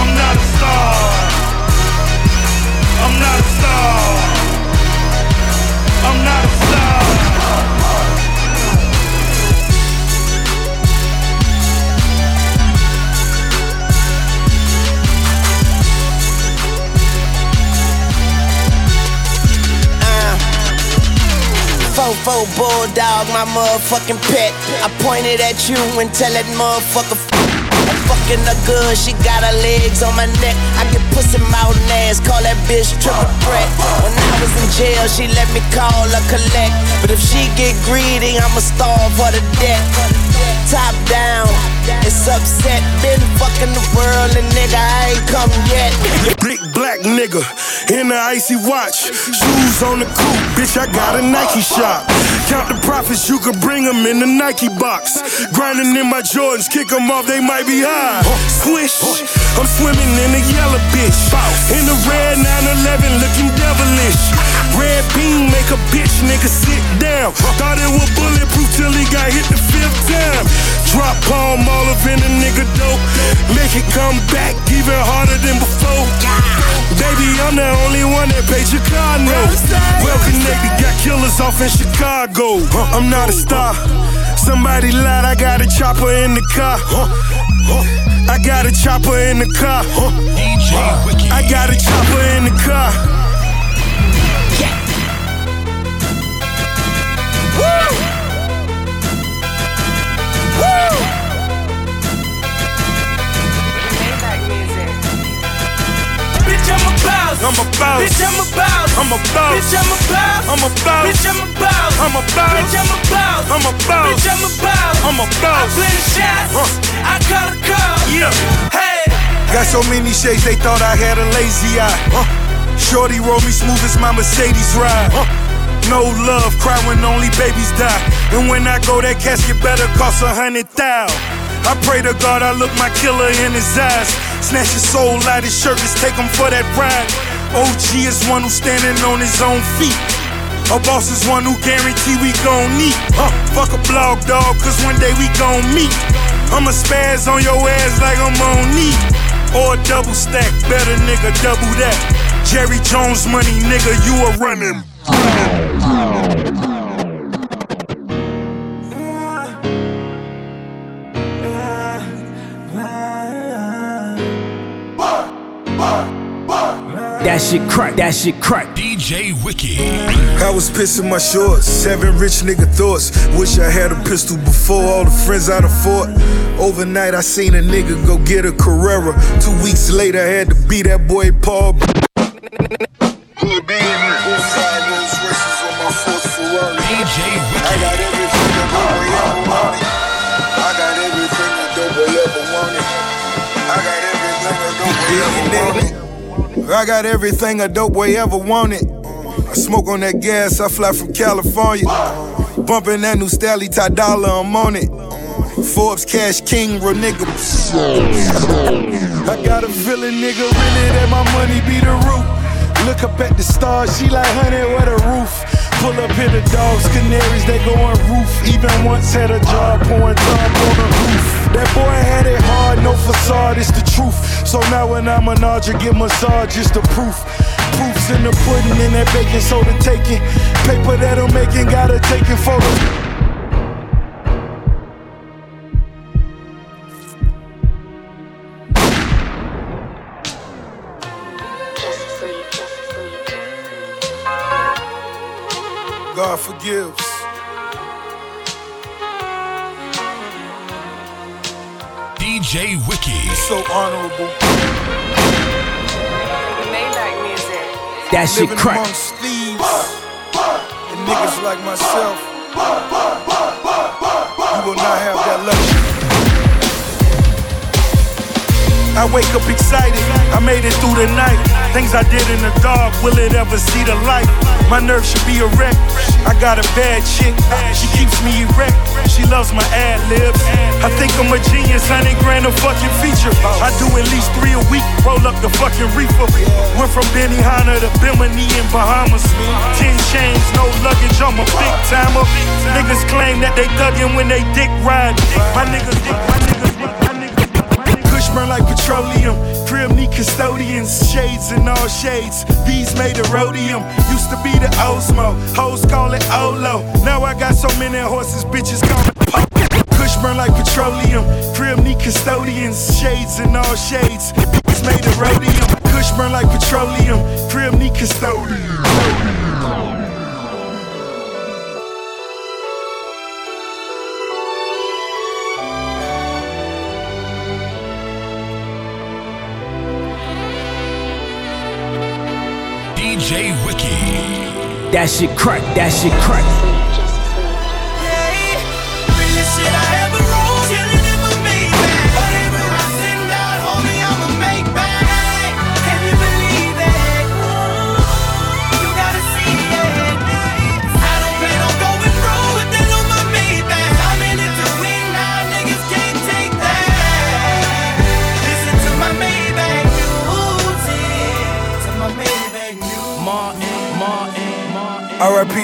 I'm not a star. I'm not a star. I'm not a star. Fofo bulldog, my motherfucking pet. I pointed at you and tell that motherfucker. I'm fucking her good, she got her legs on my neck. I get pussy mouth and ass, call that bitch triple threat. When I was in jail, she let me call her collect. But if she get greedy, I'ma starve her to death. Top down, it's upset. Been fucking the world and nigga, I ain't come yet. Big black nigga in the icy watch. Shoes on the coupe, bitch, I got a Nike shop. Count the profits, you can bring them in the Nike box. Grinding in my Jordans, kick them off, they might be high. Swish, I'm swimming in the yellow bitch. In the red 911, looking devilish. Red beam make a bitch nigga sit down. Thought it was bulletproof till he got hit the fifth time. Drop palm all up in a nigga dope. Make it come back even harder than before. Baby, I'm the only one that paid note. Well connected, got killers off in Chicago. I'm not a star. Somebody lied, I got a chopper in the car. I got a chopper in the car. I got a chopper in the car. Bitch, I'm a boss. I'm a boss. Bitch, I'm a boss. I'm a boss. Bitch, I'm a boss. I'm a boss. Bitch, I'm a boss. I'm a boss. Bitch, I'm a boss. I'm a boss. Bitch, I'm a. I'm a I boss. play the shots. Huh. I call the call. Yeah. Hey. Got so many shades, they thought I had a lazy eye. Huh. Shorty roll me smooth as my Mercedes ride. Huh. No love, cry when only babies die. And when I go, that casket better cost a hundred thou. I pray to God I look my killer in his eyes. Snatch his soul out his shirt, let's take him for that ride. OG is one who's standing on his own feet. A boss is one who guarantee we gon' meet. Huh, fuck a blog dog, cause one day we gon' meet. I'ma spaz on your ass like I'm on knee. Or double stack, better nigga, double that. Jerry Jones money, nigga, you a running. That shit crack, that shit crack. DJ Wiki. I was pissing my shorts, seven rich nigga thoughts. Wish I had a pistol before all the friends I'd have fought. Overnight, I seen a nigga go get a Carrera. Two weeks later, I had to beat that boy Paul. I got everything a dope boy ever wanted. I smoke on that gas, I fly from California. Bumping that new Stalley Ty Dollar, I'm on it. Forbes Cash King, real nigga. I got a feeling, nigga, really that my money be the roof. Look up at the stars, she like, honey, what a roof. Pull up here the dogs, canaries, they go on roof. Even once had a job pouring top on the roof. That boy had it hard, no facade, it's the truth. So now when I'm an I get massage, it's the proof. Proofs in the pudding, in that baking soda taking. Paper that I'm making, gotta take it for God forgives. DJ Wiki. So honorable. Maybach music. That shit Living crack. amongst thieves and niggas like myself. You will not have that luxury. I wake up excited, I made it through the night. Things I did in the dark, will it ever see the light? My nerves should be a wreck. I got a bad chick, she keeps me erect. She loves my ad libs. I think I'm a genius, 100 grand a fucking feature. I do at least three a week, roll up the fucking reefer. Went from Benihana to Bimini in Bahamas. Ten chains, no luggage, I'm a big timer. Niggas claim that they thuggin' when they dick ride. My niggas, my niggas, my niggas. Kush burn like petroleum. Crib need custodians, shades in all shades. These made of rhodium. Used to be the Osmo. Hoes call it Olo. Now I got so many horses, bitches call me Po. Kush burn like petroleum. Crib need custodians, shades in all shades. These made of rhodium. Kush burn like petroleum. Crib need custodians. That shit crack, that shit crack.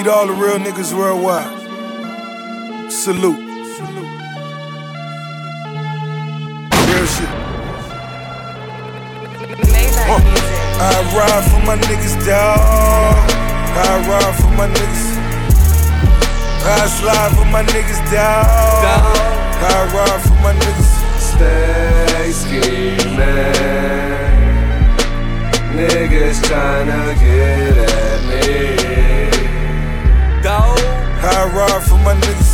To all the real niggas worldwide. Salute. Real shit. I ride for my niggas, dawg. I ride for my niggas. I slide for my niggas, dawg. I ride for my niggas. Stay scheming. Niggas tryna get at me. I ride for my niggas.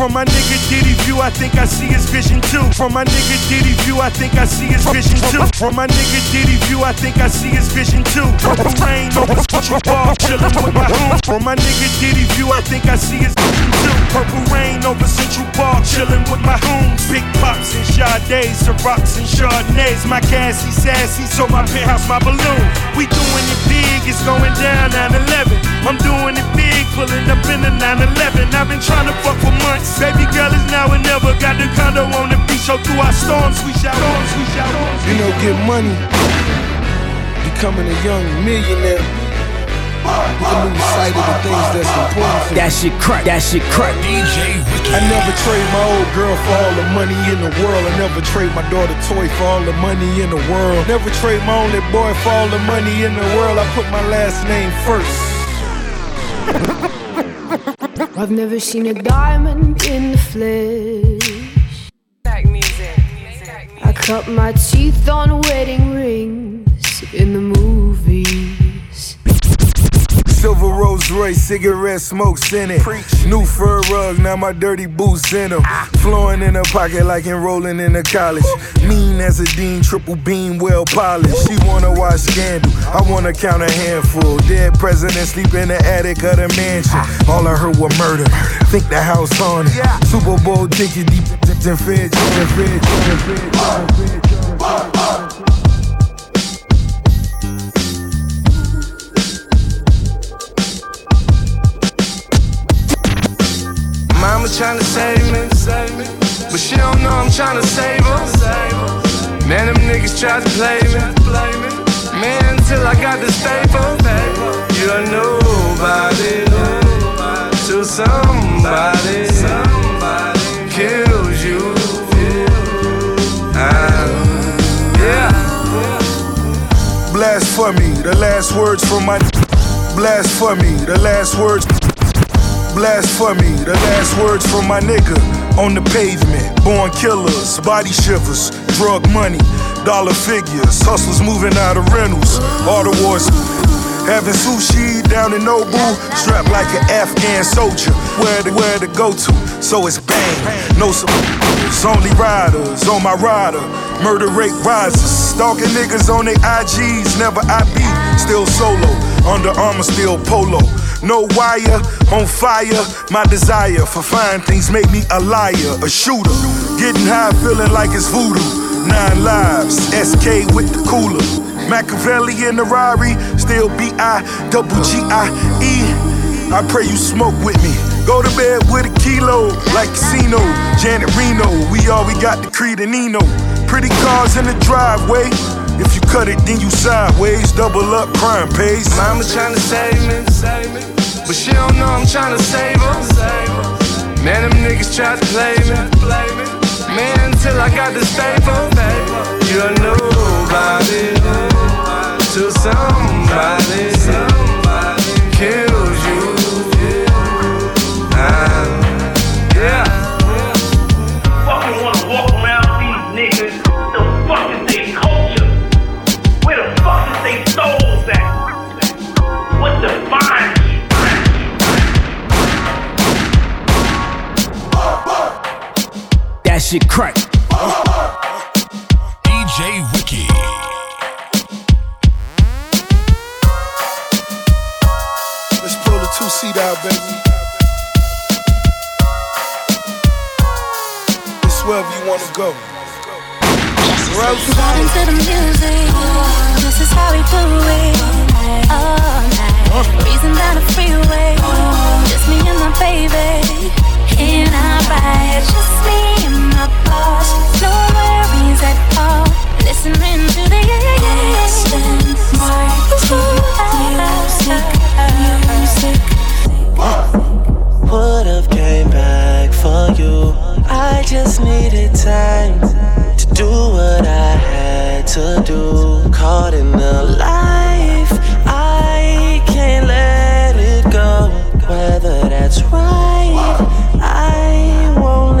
From my nigga Diddy view, I think I see his vision too. From my nigga Diddy view, I think I see his vision too. From my nigga Diddy view, I think I see his vision too. Purple rain over Central Park, chillin' with my homies. From my nigga Diddy view, I think I see his vision too. Purple rain over Central Park, chillin' with my homies. Big pops and Sade, Cirocs and Chardonnays. My gassy sassy, so my penthouse, my balloon. We doing it big, it's going down 9-11. I'm doing it big, pulling up in the 9-11. I've been trying to fuck for months. Baby girl is now and never. Got the condo on the beach, so through our storms, we shout storms, we shout storms. You know, get money, becoming a young millionaire. You can lose sight of the things that's important. For That shit crack, that shit crack. DJ Wiki. I never trade my old girl for all the money in the world. I never trade my daughter toy for all the money in the world. Never trade my only boy for all the money in the world. I put my last name first. I've never seen a diamond in the flesh. Back music. I cut my teeth on wedding rings in the movies. Silver Rolls Royce, cigarette smokes in it. New fur rug, now my dirty boots in them. Flowing in her pocket like enrolling in a college. Mean as a dean, triple beam, well polished. She wanna watch Scandal, I wanna count a handful. Dead president sleep in the attic of the mansion. All I heard was murder. Think the house haunted. Super Bowl ticket deep in fed, fed, fed, fed, fed. Mama tryna save me, but she don't know I'm tryna save her. Man, them niggas try to play me. Man, till I got the staple. You're nobody to somebody. Kills you. Ah, yeah. Blasphemy, the last words from my. Blasphemy, the last words. Blasphemy, the last words from my nigga on the pavement. Born killers, body shivers, drug money, dollar figures, hustlers moving out of rentals. All the wars. Having sushi down in Nobu, strapped like an Afghan soldier. Where to where to go to? So it's bang. No it's only riders on my rider. Murder rate rises. Stalking niggas on their IGs, never IB. Still solo. Under armor, still polo. No wire, on fire. My desire for fine things make me a liar, a shooter. Getting high, feeling like it's voodoo. Nine lives, SK with the cooler. Machiavelli in the Rari, still B I double G I E. I pray you smoke with me. Go to bed with a kilo, like casino. Janet Reno, we all we got the Creed and Nino. Pretty cars in the driveway. If you cut it, then you sideways. Double up, crime pays. Mama tryna save me, but she don't know I'm tryna save her. Man, them niggas try to play me. Man, till I got the staple. You're nobody to somebody. You wanna go. Vibing to the music, this is how we do it. All night, breezing down the freeway, just me and my baby. In our ride, just me and my boss, no worries at all. Listening to the instant Would've came back for you. I just needed time to do what I had to do. Caught in the life, I can't let it go. Whether that's right, I won't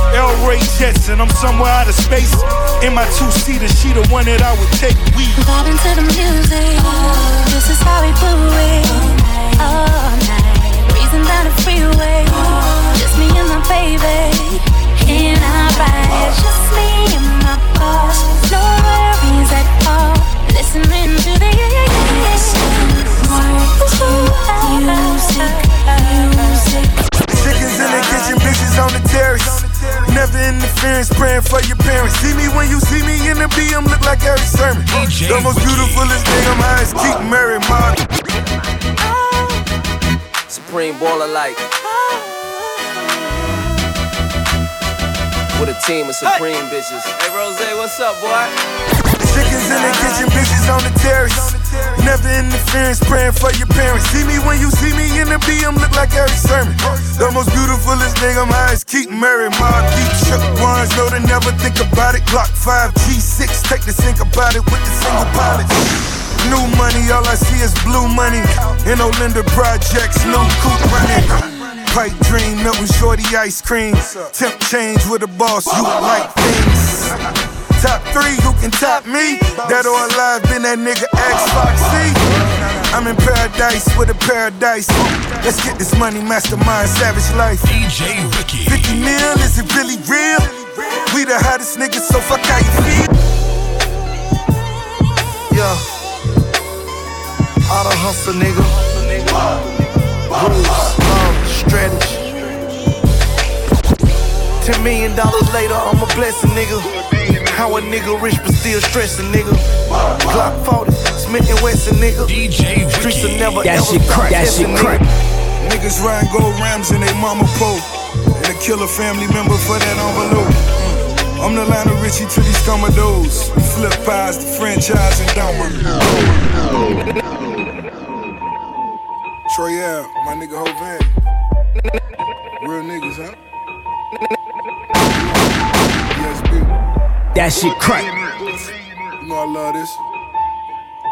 El Ray Jets, and I'm somewhere out of space. In my two seater, she the one that I would take. We Vibing to the music. This is how we do it. All night. Breezing down the freeway. Just me and my baller like. With a team of supreme bitches. Hey Rose, what's up, boy? Chickens in the kitchen, bitches on the terrace. Never interference, praying for your parents. See me when you see me in the BM, look like Erick Sermon. The most beautifulest thing I'm high is keep Mary Mark. Deep shook ones, know to never think about it. Glock 5, G6, take the think about it with the single pilot. New money, all I see is blue money. In Olinda projects, no coupe running. Pipe dream, Milton Shorty ice cream. Temp change with a boss, you like things. Top three, who can top me? Dead or alive, been that nigga X Foxy. I'm in paradise with a paradise. Let's get this money, mastermind, savage life. DJ Ricky. 50 mil, is it really real? We the hottest niggas, so fuck how you feel. Hustle, nigga. Rules, love, strategy. Ten million dollars later, I'm a blessing, nigga. How a nigga rich but still stressing, nigga. Glock 40, Smith and Wesson, nigga. DJ Streets will Ricky. never That ever shit stop crack, that shit crack. nigga. Niggas riding gold rams in they mama pole. And a killer family member for that envelope. Mm. I'm the Lionel Richie to these Commodores. Flip pies, the franchise, and down. Troy Ave, my nigga Hovan. Real niggas, huh? That shit crack. You know I love this.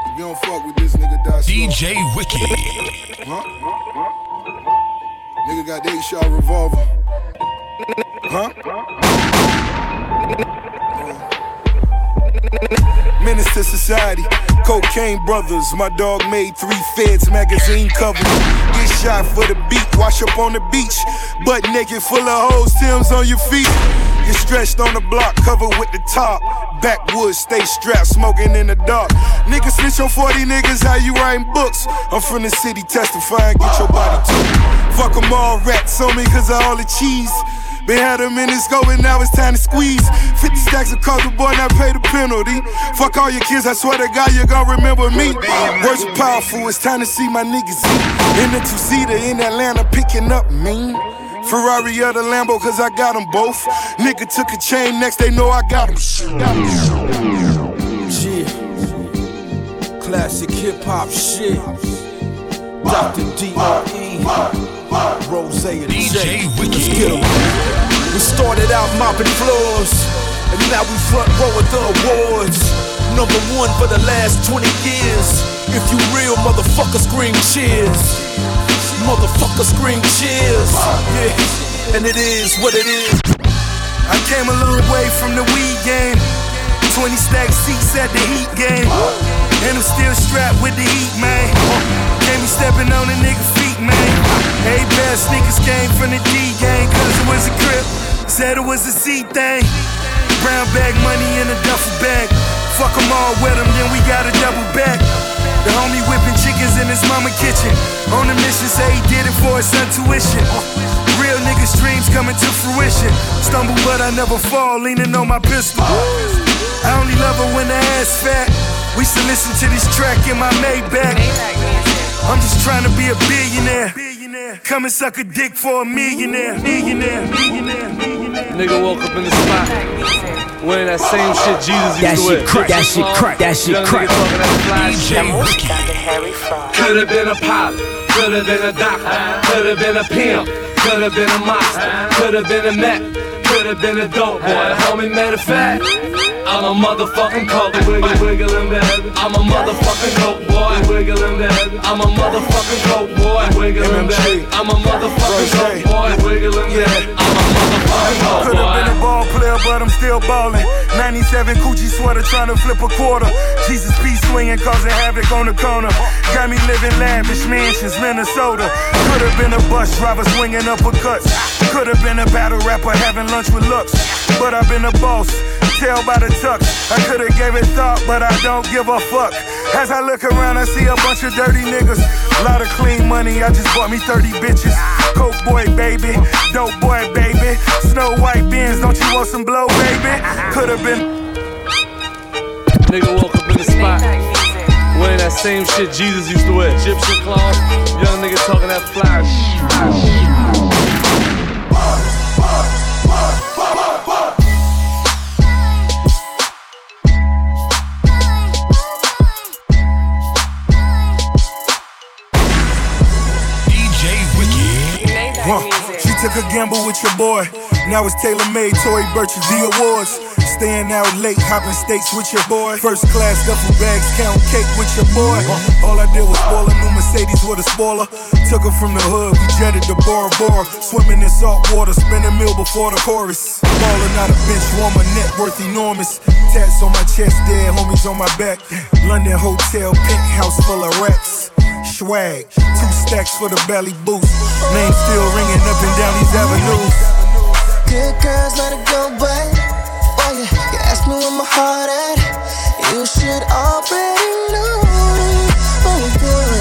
If you don't fuck with this nigga, slow. DJ Wiki. Huh? Nigga got the eight shot revolver. Huh? To society, cocaine brothers. My dog made three feds magazine covers. Get shot for the beat, wash up on the beach. Butt naked, full of hoes, Tim's on your feet. Get stretched on the block, covered with the top. Backwoods, stay strapped, smoking in the dark. Niggas snitch on 40 niggas, how you writing books? I'm from the city, testifying, get your body too. Fuck 'em all, rats on me, cause of all the cheese. Been had a minute going, now it's time to squeeze. 50 stacks of coke, the boy not pay the penalty. Fuck all your kids, I swear to God, you gon' remember me. Words are powerful, it's time to see my niggas eat. In the two seater in Atlanta, picking up mean. Ferrari or the Lambo, cause I got them both. Nigga took a chain, next they know I got got 'em. Yeah. Classic hip hop shit. Dr. D.R.E. Rose and DJ. Wiki. Let's get 'em. We started out mopping floors, and now we front row at the awards. Number one for the last 20 years. If you real, motherfucker, scream cheers. Motherfucker, scream cheers. Yeah, and it is what it is. I came a long way from the weed game. 20 stack seats at the heat game. And I'm still strapped with the heat, man. Can't be stepping on a nigga feet, man. Hey, bad sneakers came from the D gang, cause it was a crib. Said it was a C thing. Brown bag money in a duffel bag. Fuck 'em all with 'em, then we got a double back. The homie whipping chickens in his mama kitchen. On a mission, say he did it for his son tuition. Real niggas' dreams coming to fruition. Stumble, but I never fall, leaning on my pistol. I only love her when the ass fat. We should listen to this track in my Maybach. I'm just trying to be a billionaire. Come and suck a dick for a millionaire. Millionaire. Millionaire. Millionaire. Nigga woke up in the spot. Wearing that same shit Jesus used That to shit wear. crack, that shit crack, that shit Young crack. nigga talking that fly shit. Could've been a pilot, could've been a doctor, could've been a pimp, could've been a monster, could've been a Mac, could've been a dope boy. Homie, matter of fact, I'm a motherfucking coke. Wiggle, wiggle in the heaven. I'm a motherfucking coke boy. Wiggle in the heaven. I'm a motherfucking coke boy. Wiggle in the heaven. I'm a motherfucking coke boy. Wiggle in the heaven. I'm a motherfucking coke Could have been a ball player, but I'm still ballin'. 97 Gucci sweater trying to flip a quarter. Jesus P swinging, causing havoc on the corner. Got me living lavish mansions, Minnesota. Could have been a bus driver swinging up a uppercuts. Could have been a battle rapper having lunch with Lux. But I've been a boss. Tell by the tux. I could have gave it thought, but I don't give a fuck. As I look around, I see a bunch of dirty niggas. A Lot of clean money, I just bought me 30 bitches. Coke boy, baby. Dope boy, baby. Snow white beans, don't you want some blow, baby? Could have been. Nigga woke up in the spot. Wearing that same shit Jesus used to wear. Egyptian cloth. Young nigga talking that fly shit. Took a gamble with your boy. Now it's tailor made, Tory Burch's the awards. Staying out late, hopping steaks with your boy. First class duffel bags, count cake with your boy. All I did was spoil a new Mercedes with a spoiler. Took her from the hood, we jetted to Bora Bora. Swimming in salt water, spin a meal before the chorus. Ballin' out a bench warmer, net worth enormous. Tats on my chest, dead homies on my back. London hotel, penthouse full of racks. Swag, two stacks for the belly boost. Name still ringing up and down these avenues. Good girls, let it go, but oh yeah, you ask me where my heart at. You should already know. Oh, good.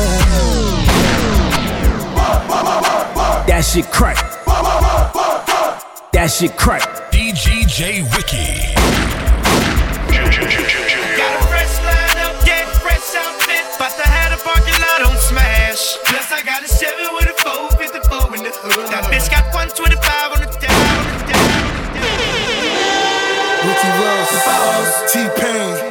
That shit crack. That shit crack. DGJ Wiki. Plus, I got a 7 with a 454 in the hood. That bitch got 125 on the down. Ricky Ross, T Pain.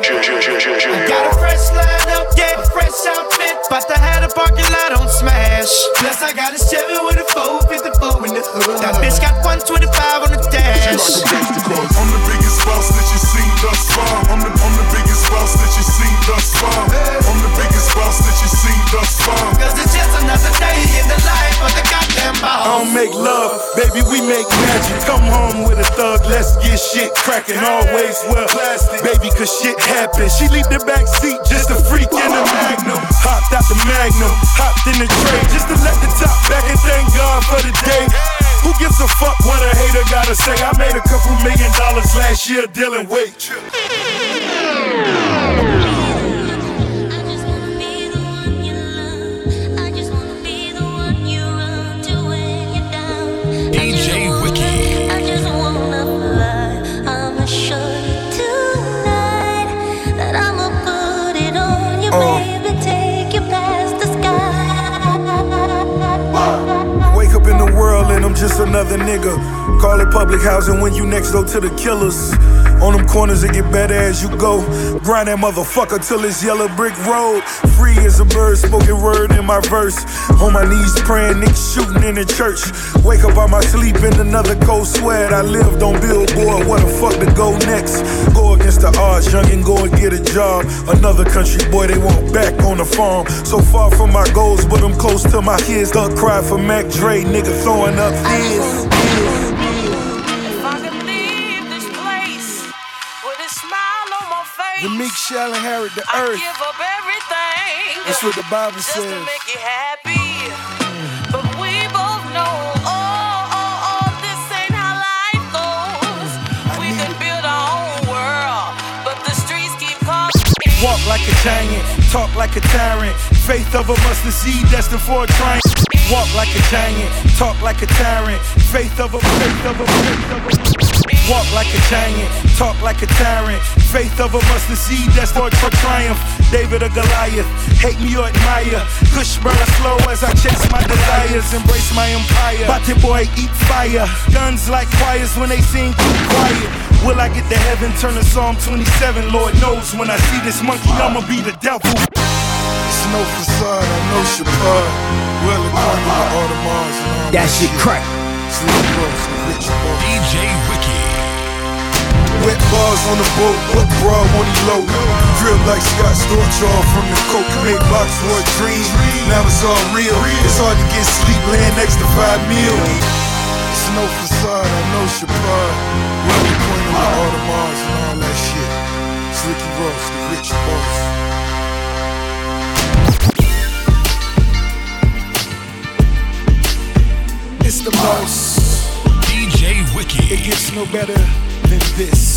Got a fresh line up, get fresh outfit. But to have the parking lot on smash. Plus, I got a 7 with a 454 in the hood. That bitch got 125 on the dash. I'm the biggest boss that you seen thus far. I'm the, I'm the biggest boss that you seen thus far. I'm the biggest boss that you seen thus far. Day in the life of the goddamn boss. I don't make love, baby, we make magic. Come home with a thug, let's get shit cracking. Always well, plastic, baby, cause shit happens. She leave the back seat just a freak in the magnum. Hopped out the magnum, hopped in the tray just to let the top back and thank God for the day. Who gives a fuck what a hater gotta say? I made a couple million dollars last year dealing weight. I'm just another nigga. Call it public housing when you next door to the killers. On them corners, it get better as you go. Grind that motherfucker till it's yellow brick road. Free as a bird, spoken word in my verse. On my knees praying, niggas shooting in the church. Wake up out my sleep in another cold sweat. I lived on Billboard, what the fuck to go next? Go against the odds, young and go and get a job. Another country boy, they want back on the farm. So far from my goals, but I'm close to my kids. Don't cry for Mac Dre, nigga throwing up his. The meek shall inherit the earth. give up everything. That's what the Bible just to says. make you happy. But we both know, oh, oh, oh, this ain't how life goes. We could build our own world, but the streets keep calling. Walk like a giant, talk like a tyrant. Faith of a mustard seed destined for a triumph. Walk like a giant, talk like a tyrant. Faith of a faith of a faith of a. Walk like a giant, talk like a tyrant. Faith of a mustard seed that's for, for triumph. David or Goliath, hate me or admire. Kush burn slow as I chase my desires. Embrace my empire. Bate boy, eat fire. Guns like choirs when they sing, keep quiet. Will I get to heaven? Turn to Psalm 27. Lord knows when I see this monkey, I'ma be the devil. It's no facade, I know Shabbat. Well acquainted with Audemars and all That shit crack. Sleep bros, the. DJ Wiki. Wet bars on the boat, but bra on the low. Drip like Scott Storch off from the coke. Made box for a dream. Now it's all real. It's hard to get sleep laying next to five mil. It's no facade, I know Shabbat. Well acquainted with Audemars and all that shit. Slicky Ross, the rich boss. It's the most. DJ Wiki. It gets no better than this.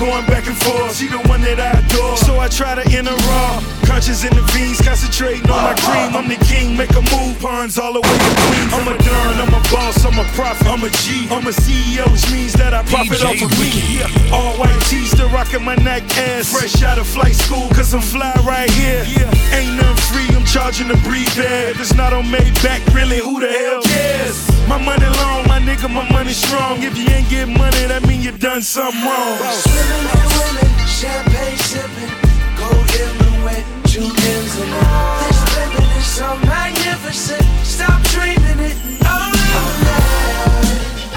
going back and forth. She the one that I adore. So I try to enter raw. Conscious in the veins, concentrating on my cream. I'm the king, make a move, pawns all the way to Queens. I'm a don, I'm a boss, I'm a prophet, I'm a G. I'm a CEO, which means that I profit off of me. Yeah. All white tees, still rocking my neck ass. Fresh out of flight school, cause I'm fly right here. Yeah. Ain't nothing free, I'm charging the breathe air. If it's not on Maybach, really, who the hell cares? My money long, my nigga, my money strong. If you ain't get money, that mean you done something wrong. Swimming in women, champagne sipping, gold earring wet, two M's in it. This living is so magnificent. Stop dreaming it. Oh, Lord,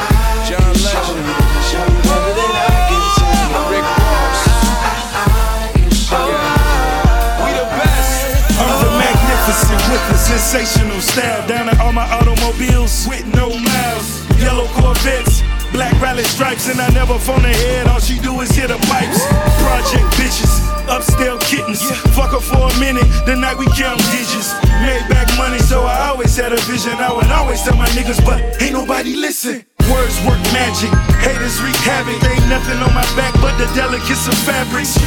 I John can show Legend. you, show you better than I can tell you. Rick Ross. I can show you. We the best. I'm the magnificent with a sensational style. Down at all my automobiles with rally stripes, and I never phone ahead. All she do is hit the pipes. Project bitches, upscale kittens. Fuck her for a minute, the night we count digits. Made back money, so I always had a vision. I would always tell my niggas, but ain't nobody listen. Words work magic, haters wreak havoc. Ain't nothing on my back but the delicates of fabrics.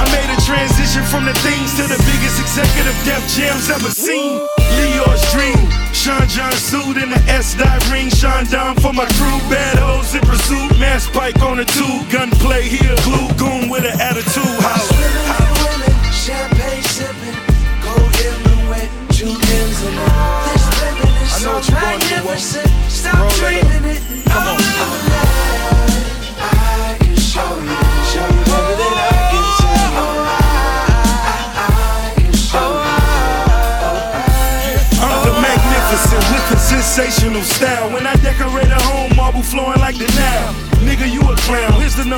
I made a transition from the things to the biggest executive Def Jams ever seen. L.A.'s dream, Sean John suit in the S dot ring. Sean Don for my crew, bad hoes in pursuit. Mass pike on the tube, gunplay here, glue goon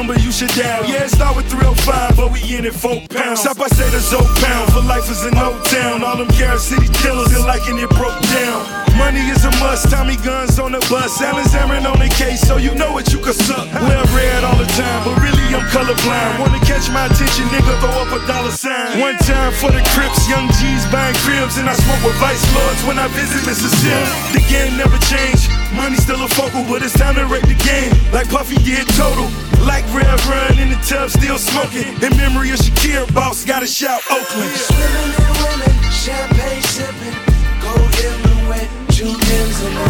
number you should dial. Yeah, start with 305, but we in it four pounds. Stop, I say the Zoe pound. For life is in Old Town. All them Carol City killers, they liking it broke down. Money is a must. Tommy guns on the bus. Alan's Aaron on the case, so you know what you can suck. Wear red all the time, but really I'm colorblind. Wanna catch my attention, nigga? Throw up a dollar sign. One time for the Crips, young G's buying cribs, and I smoke with Vice Lords when I visit Mississippi. The game never changed. Money still a focal, but it's time to rate the game. Like Puffy did total. Like Rev Run in the tub, still smoking. In memory of Shakira, boss, gotta shout Oakland. Swimming in women, champagne sipping, wet, two M's